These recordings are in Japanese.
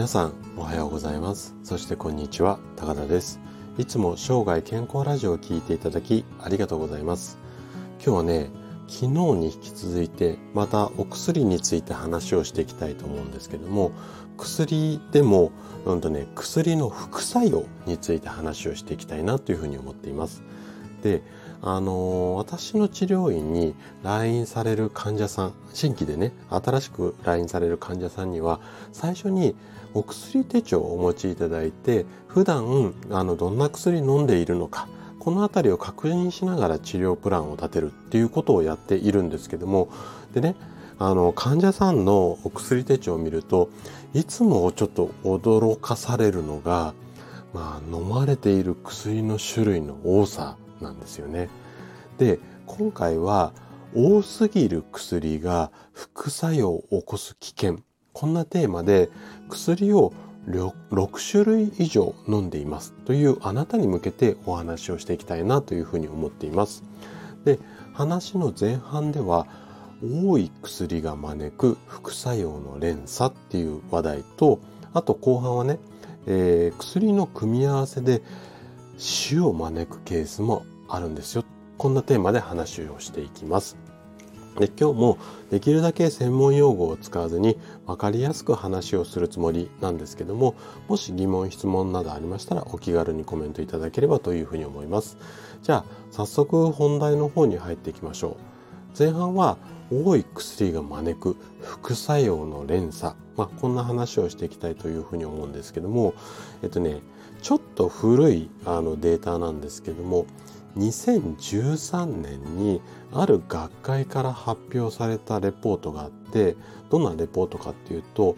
皆さんおはようございます。そしてこんにちは高田です。いつも生涯健康ラジオを聞いていただきありがとうございます。今日はね昨日に引き続いてまたお薬について話をしていきたいと思うんですけども薬でも、うんとね、薬の副作用について話をしていきたいなというふうに思っています。であの私の治療院に来院される患者さん新規でね新しく来院される患者さんには最初にお薬手帳をお持ちいただいて普段あのどんな薬飲んでいるのかこの辺りを確認しながら治療プランを立てるっていうことをやっているんですけどもでねあの患者さんのお薬手帳を見るといつもちょっと驚かされるのが、まあ、飲まれている薬の種類の多さ。なんですよね。で今回は多すぎる薬が副作用を起こす危険こんなテーマで薬を6種類以上飲んでいますというあなたに向けてお話をしていきたいなというふうに思っています。で話の前半では多い薬が招く副作用の連鎖っていう話題とあと後半はね、えー、薬の組み合わせで死を招くケースもあるんですよ。こんなテーマで話をしていきます。で今日もできるだけ専門用語を使わずに分かりやすく話をするつもりなんですけどももし疑問質問などありましたらお気軽にコメントいただければというふうに思います。じゃあ早速本題の方に入っていきましょう。前半は多い薬が招く副作用の連鎖。まあこんな話をしていきたいというふうに思うんですけどもえっとねちょっと古いあのデータなんですけども2013年にある学会から発表されたレポートがあってどんなレポートかっていうと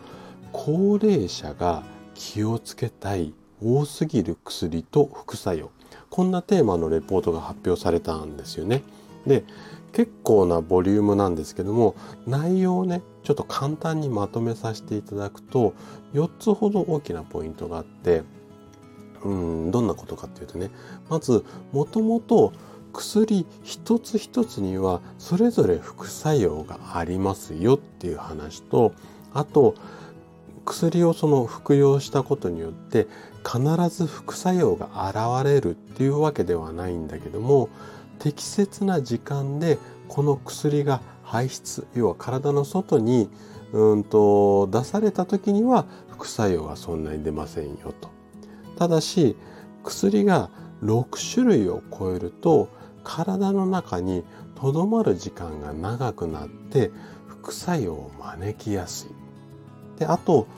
高齢者が気をつけたい多すぎる薬と副作用こんなテーマのレポートが発表されたんですよね。で結構なボリュームなんですけども内容をねちょっと簡単にまとめさせていただくと4つほど大きなポイントがあってうんどんなことかっていうとねまずもともと薬一つ一つにはそれぞれ副作用がありますよっていう話とあと薬をその服用したことによって必ず副作用が現れるっていうわけではないんだけども適切な時間でこの薬が排出要は体の外にうんと出された時には副作用がそんなに出ませんよと。ただし薬が6種類を超えると体の中にとどまる時間が長くなって副作用を招きやすい。であと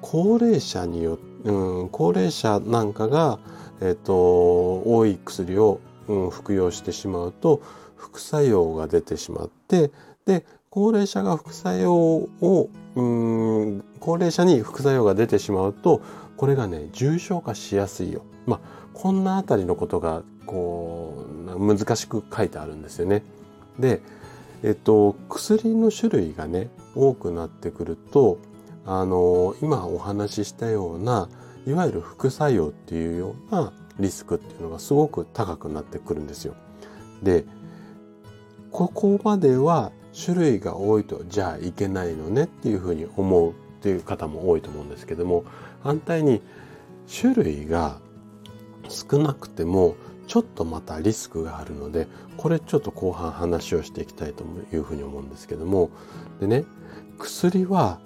高齢者にようん、高齢者なんかが、えっと、多い薬を、うん、服用してしまうと副作用が出てしまってで高齢者が副作用をうん高齢者に副作用が出てしまうとこれがね重症化しやすいよ。まあこんなあたりのことがこう難しく書いてあるんですよね。で、えっと薬の種類がね多くなってくるとあの今お話ししたようないわゆる副作用っていうようなリスクっていうのがすごく高くなってくるんですよ。でここまでは種類が多いとじゃあいけないのねっていうふうに思うっていう方も多いと思うんですけども反対に種類が少なくてもちょっとまたリスクがあるのでこれちょっと後半話をしていきたいというふうに思うんですけどもでね薬は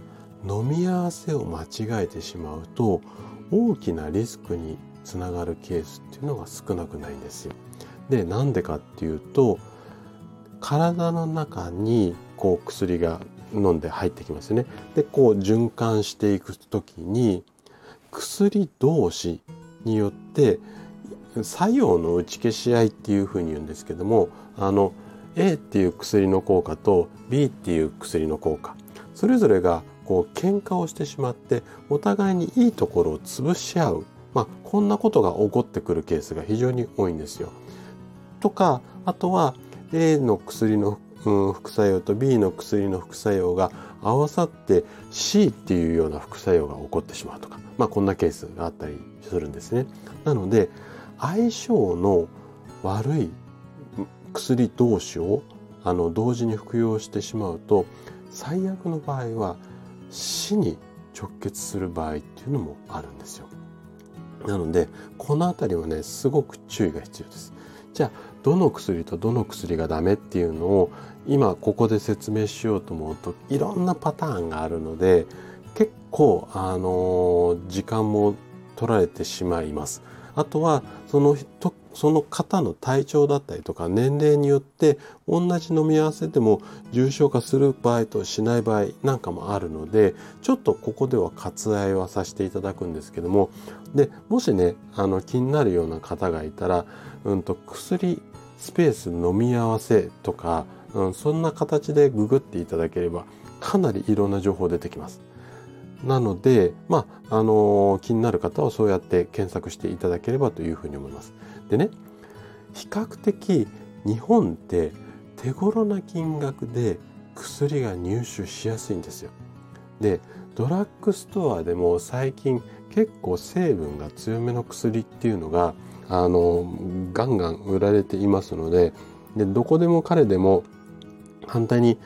飲み合わせを間違えてしまうと大きなリスクにつながるケースっていうのが少なくないんですよ。でなんでかっていうと体の中にこう薬が飲んで入ってきますね。でこう循環していく時に薬同士によって作用の打ち消し合いっていうふうに言うんですけどもあの A っていう薬の効果と B っていう薬の効果それぞれがこう喧嘩をしてしまってお互いにいいところを潰し合う、まあ、こんなことが起こってくるケースが非常に多いんですよ。とかあとは A の薬の、うん、副作用と B の薬の副作用が合わさって C っていうような副作用が起こってしまうとか、まあ、こんなケースがあったりするんですね。なので相性の悪い薬同士をあの同時に服用してしまうと最悪の場合は死に直結する場合っていうのもあるんですよ。なのでこの辺りはねすごく注意が必要です。じゃあどの薬とどの薬がダメっていうのを今ここで説明しようと思うといろんなパターンがあるので結構あの時間も取られてしまいます。あとはそのその方の体調だったりとか年齢によって同じ飲み合わせでも重症化する場合としない場合なんかもあるのでちょっとここでは割愛はさせていただくんですけどもでもしねあの気になるような方がいたら、うんと、薬スペース飲み合わせとか、うん、そんな形でググっていただければかなりいろんな情報出てきます。なので、まあ、あのー、気になる方はそうやって検索していただければというふうに思います。でね、比較的日本って手頃な金額で薬が入手しやすいんですよ。で、ドラッグストアでも最近結構成分が強めの薬っていうのが、あの、ガンガン売られていますので、でどこでも彼でも反対に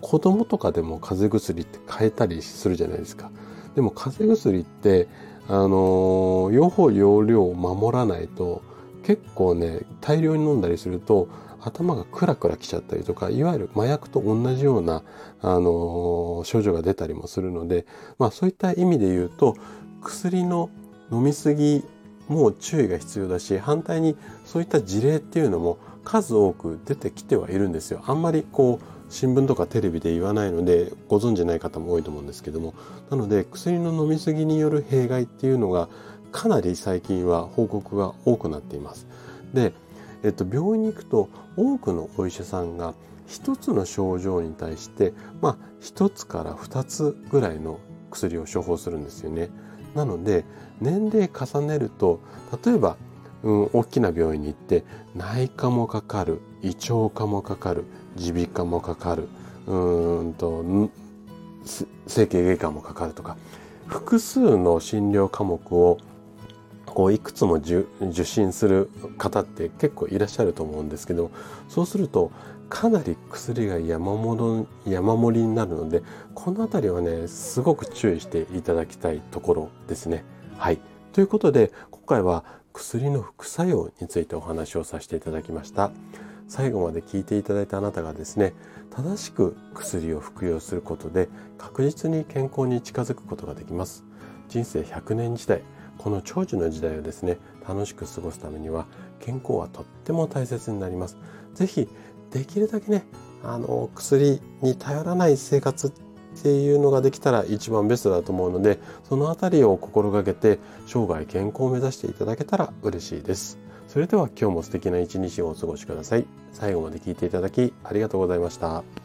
子供とかでも風邪薬って買えたりするじゃないですか。でも風邪薬って、あの、用法用量を守らないと結構ね、大量に飲んだりすると頭がクラクラきちゃったりとか、いわゆる麻薬と同じような、あの、症状が出たりもするので、まあそういった意味で言うと、薬の飲みすぎもう注意が必要だし、反対にそういった事例っていうのも数多く出てきてはいるんですよ。あんまりこう、新聞とかテレビで言わないのでご存じない方も多いと思うんですけども。なので薬の飲み過ぎによる弊害っていうのがかなり最近は報告が多くなっています。で、えっと、病院に行くと多くのお医者さんが一つの症状に対してまあ一つから二つぐらいの薬を処方するんですよね。なので年齢重ねると例えばうん、大きな病院に行って内科もかかる胃腸科もかかる耳鼻科もかかるうんと整形外科もかかるとか複数の診療科目をこういくつも受診する方って結構いらっしゃると思うんですけどそうするとかなり薬が山盛り山盛りになるのでこの辺りはねすごく注意していただきたいところですね。はい。ということで今回は薬の副作用についてお話をさせていただきました。最後まで聞いていただいたあなたがですね正しく薬を服用することで確実に健康に近づくことができます。人生100年時代この長寿の時代をですね楽しく過ごすためには健康はとっても大切になります。是非できるだけねあの薬に頼らない生活っていうのができたら一番ベストだと思うのでその辺りを心がけて生涯健康を目指していただけたら嬉しいです。それでは今日も素敵な一日をお過ごしください。最後まで聞いていただきありがとうございました。